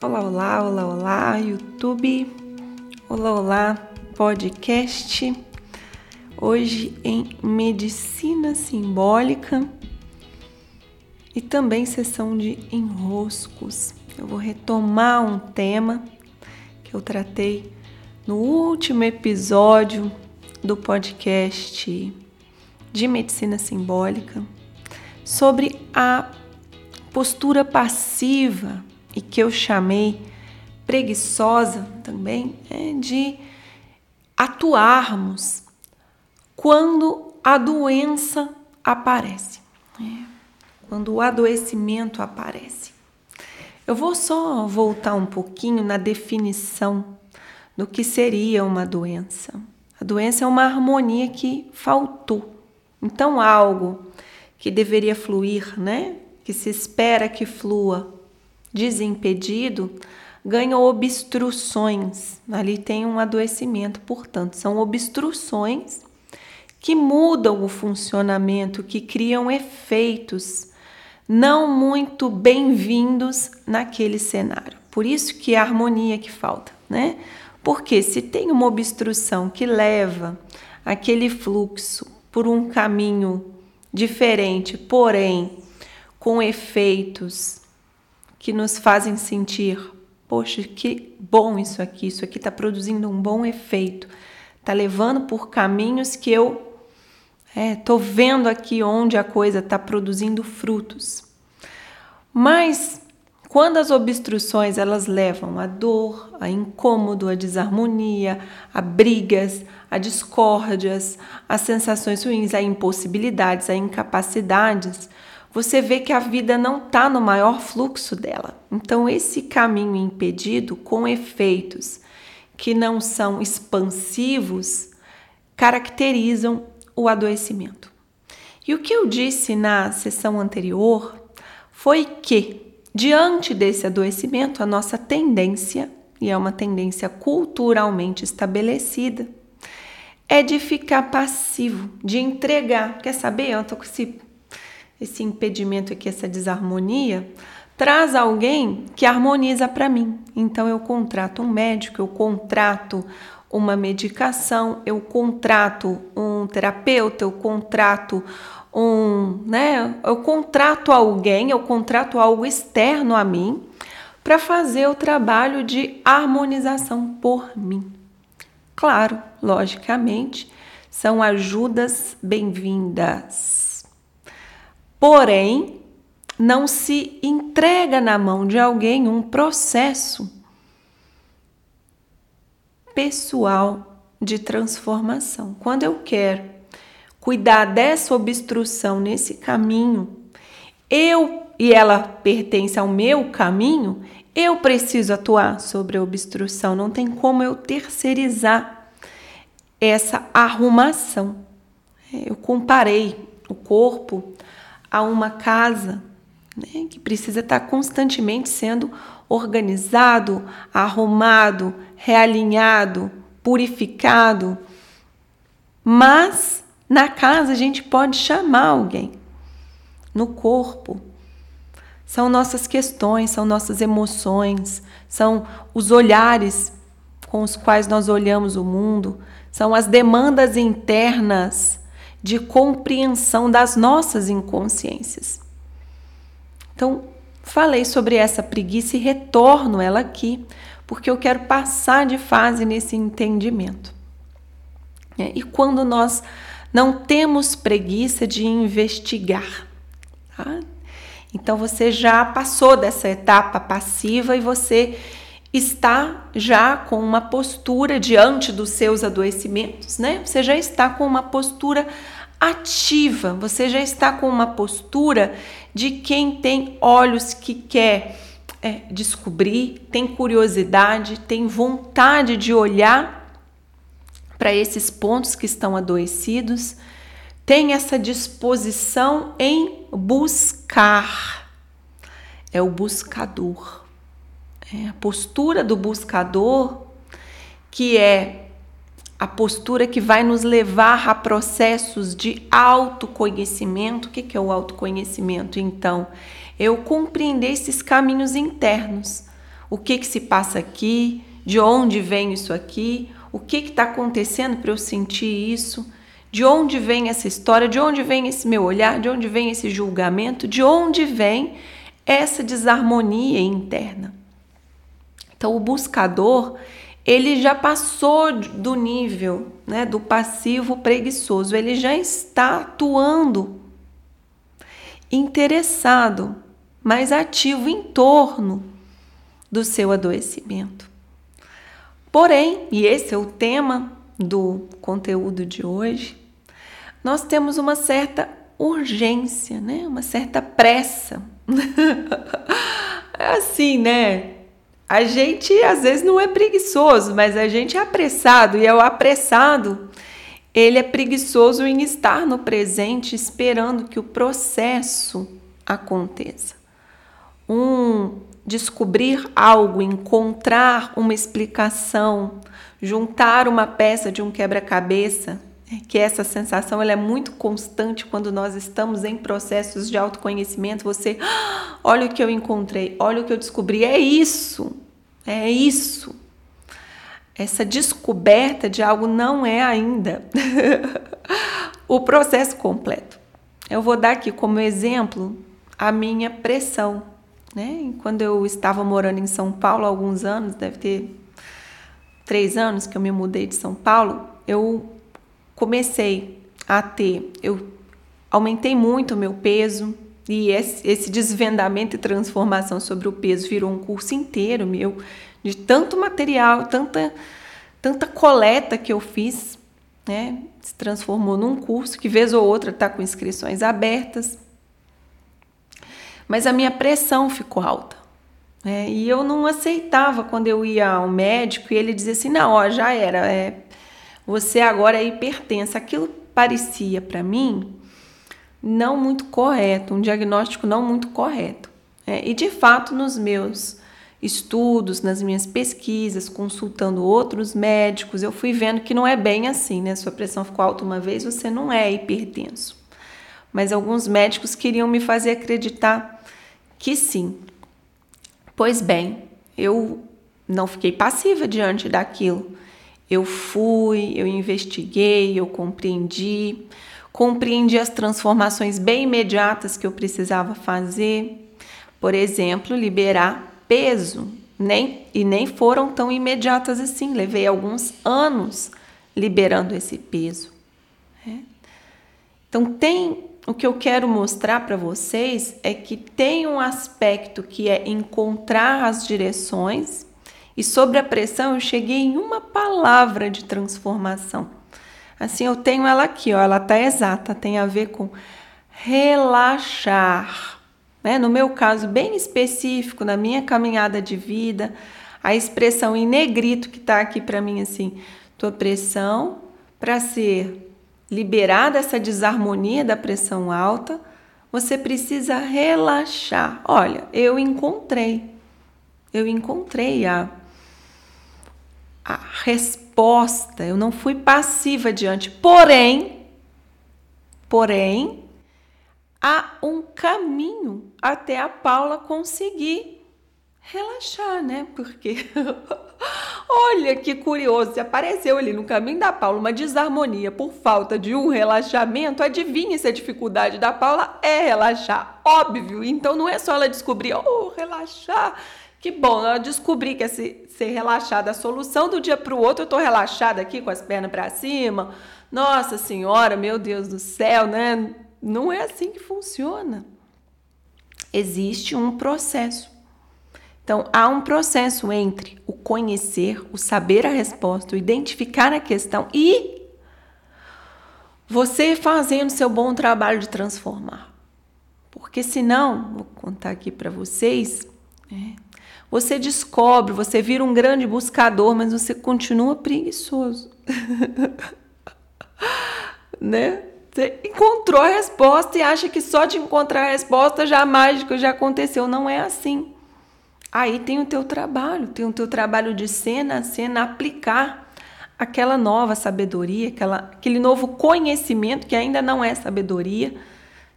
Olá, olá, olá, olá, YouTube. Olá, olá, podcast. Hoje em medicina simbólica e também sessão de enroscos. Eu vou retomar um tema que eu tratei no último episódio do podcast de medicina simbólica sobre a postura passiva e que eu chamei preguiçosa também, é de atuarmos quando a doença aparece, né? quando o adoecimento aparece. Eu vou só voltar um pouquinho na definição do que seria uma doença. A doença é uma harmonia que faltou. Então, algo que deveria fluir, né? Que se espera que flua desimpedido, ganha obstruções. Ali tem um adoecimento, portanto, são obstruções que mudam o funcionamento, que criam efeitos não muito bem-vindos naquele cenário. Por isso que é a harmonia que falta, né? Porque se tem uma obstrução que leva aquele fluxo por um caminho diferente, porém com efeitos que nos fazem sentir, poxa, que bom isso aqui, isso aqui está produzindo um bom efeito, está levando por caminhos que eu estou é, vendo aqui onde a coisa está produzindo frutos. Mas quando as obstruções elas levam a dor, a incômodo, a desarmonia, a brigas, a discórdias, a sensações ruins, a impossibilidades, a incapacidades, você vê que a vida não está no maior fluxo dela. Então, esse caminho impedido, com efeitos que não são expansivos, caracterizam o adoecimento. E o que eu disse na sessão anterior foi que, diante desse adoecimento, a nossa tendência, e é uma tendência culturalmente estabelecida, é de ficar passivo, de entregar. Quer saber? Eu tô com esse esse impedimento aqui, essa desarmonia, traz alguém que harmoniza para mim. Então eu contrato um médico, eu contrato uma medicação, eu contrato um terapeuta, eu contrato um, né? Eu contrato alguém, eu contrato algo externo a mim para fazer o trabalho de harmonização por mim. Claro, logicamente, são ajudas bem-vindas porém não se entrega na mão de alguém um processo pessoal de transformação. Quando eu quero cuidar dessa obstrução nesse caminho, eu e ela pertence ao meu caminho, eu preciso atuar sobre a obstrução, não tem como eu terceirizar essa arrumação. Eu comparei o corpo a uma casa né, que precisa estar constantemente sendo organizado, arrumado, realinhado, purificado. Mas na casa a gente pode chamar alguém. No corpo são nossas questões, são nossas emoções, são os olhares com os quais nós olhamos o mundo, são as demandas internas de compreensão das nossas inconsciências. Então, falei sobre essa preguiça e retorno ela aqui, porque eu quero passar de fase nesse entendimento. É, e quando nós não temos preguiça de investigar, tá? Então você já passou dessa etapa passiva e você está já com uma postura diante dos seus adoecimentos, né? Você já está com uma postura ativa, você já está com uma postura de quem tem olhos que quer é, descobrir, tem curiosidade, tem vontade de olhar para esses pontos que estão adoecidos, tem essa disposição em buscar. É o buscador. É a postura do buscador, que é a postura que vai nos levar a processos de autoconhecimento. O que é o autoconhecimento? Então, eu compreender esses caminhos internos. o que que se passa aqui, de onde vem isso aqui, o que está acontecendo para eu sentir isso, de onde vem essa história, de onde vem esse meu olhar, de onde vem esse julgamento, de onde vem essa desarmonia interna. Então, o buscador, ele já passou do nível né, do passivo preguiçoso, ele já está atuando, interessado, mais ativo em torno do seu adoecimento. Porém, e esse é o tema do conteúdo de hoje, nós temos uma certa urgência, né? uma certa pressa. é assim, né? A gente às vezes não é preguiçoso, mas a gente é apressado e é o apressado. Ele é preguiçoso em estar no presente, esperando que o processo aconteça. Um descobrir algo, encontrar uma explicação, juntar uma peça de um quebra-cabeça, é que essa sensação ela é muito constante quando nós estamos em processos de autoconhecimento. Você, olha o que eu encontrei, olha o que eu descobri, é isso, é isso. Essa descoberta de algo não é ainda o processo completo. Eu vou dar aqui como exemplo a minha pressão. Né? Quando eu estava morando em São Paulo há alguns anos, deve ter três anos que eu me mudei de São Paulo, eu comecei a ter, eu aumentei muito o meu peso e esse, desvendamento e transformação sobre o peso virou um curso inteiro meu, de tanto material, tanta, tanta coleta que eu fiz, né? Se transformou num curso que vez ou outra está com inscrições abertas. Mas a minha pressão ficou alta. Né? E eu não aceitava quando eu ia ao médico e ele dizia assim: não, ó, já era, é, você agora é hipertensa. Aquilo parecia para mim não muito correto, um diagnóstico não muito correto. É, e de fato, nos meus estudos, nas minhas pesquisas, consultando outros médicos, eu fui vendo que não é bem assim, né? Sua pressão ficou alta uma vez, você não é hipertenso. Mas alguns médicos queriam me fazer acreditar que sim. Pois bem, eu não fiquei passiva diante daquilo. Eu fui, eu investiguei, eu compreendi, compreendi as transformações bem imediatas que eu precisava fazer. Por exemplo, liberar peso, nem e nem foram tão imediatas assim. Levei alguns anos liberando esse peso. Né? Então tem o que eu quero mostrar para vocês é que tem um aspecto que é encontrar as direções e sobre a pressão eu cheguei em uma palavra de transformação. Assim eu tenho ela aqui, ó, ela tá exata, tem a ver com relaxar. Né? No meu caso bem específico, na minha caminhada de vida, a expressão em negrito que está aqui para mim assim, tua pressão para ser liberar essa desarmonia da pressão alta, você precisa relaxar. Olha, eu encontrei, eu encontrei a resposta, eu não fui passiva diante, porém, porém, há um caminho até a Paula conseguir relaxar, né? Porque olha que curioso, se apareceu ali no caminho da Paula uma desarmonia por falta de um relaxamento, adivinha se a dificuldade da Paula é relaxar. Óbvio, então não é só ela descobrir, oh, relaxar. Que bom, ela descobri que é ser, relaxada. A solução do dia para o outro, eu tô relaxada aqui com as pernas para cima. Nossa Senhora, meu Deus do céu, né? Não é assim que funciona. Existe um processo. Então, há um processo entre o conhecer, o saber a resposta, o identificar a questão e você fazendo seu bom trabalho de transformar. Porque senão, vou contar aqui para vocês, né, você descobre, você vira um grande buscador, mas você continua preguiçoso. né? Você encontrou a resposta e acha que só de encontrar a resposta já a mágica já aconteceu. Não é assim. Aí tem o teu trabalho, tem o teu trabalho de cena a cena, aplicar aquela nova sabedoria, aquela, aquele novo conhecimento que ainda não é sabedoria,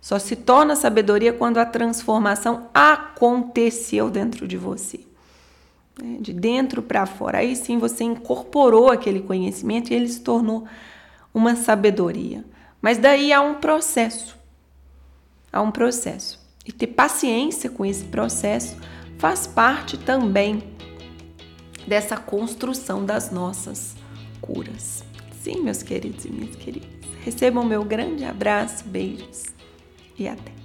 só se torna sabedoria quando a transformação aconteceu dentro de você. né? de dentro para fora. Aí sim você incorporou aquele conhecimento e ele se tornou uma sabedoria. Mas daí há um processo. Há um processo. E ter paciência com esse processo faz parte também dessa construção das nossas curas. Sim, meus queridos e minhas queridas. Recebam meu grande abraço, beijos e até.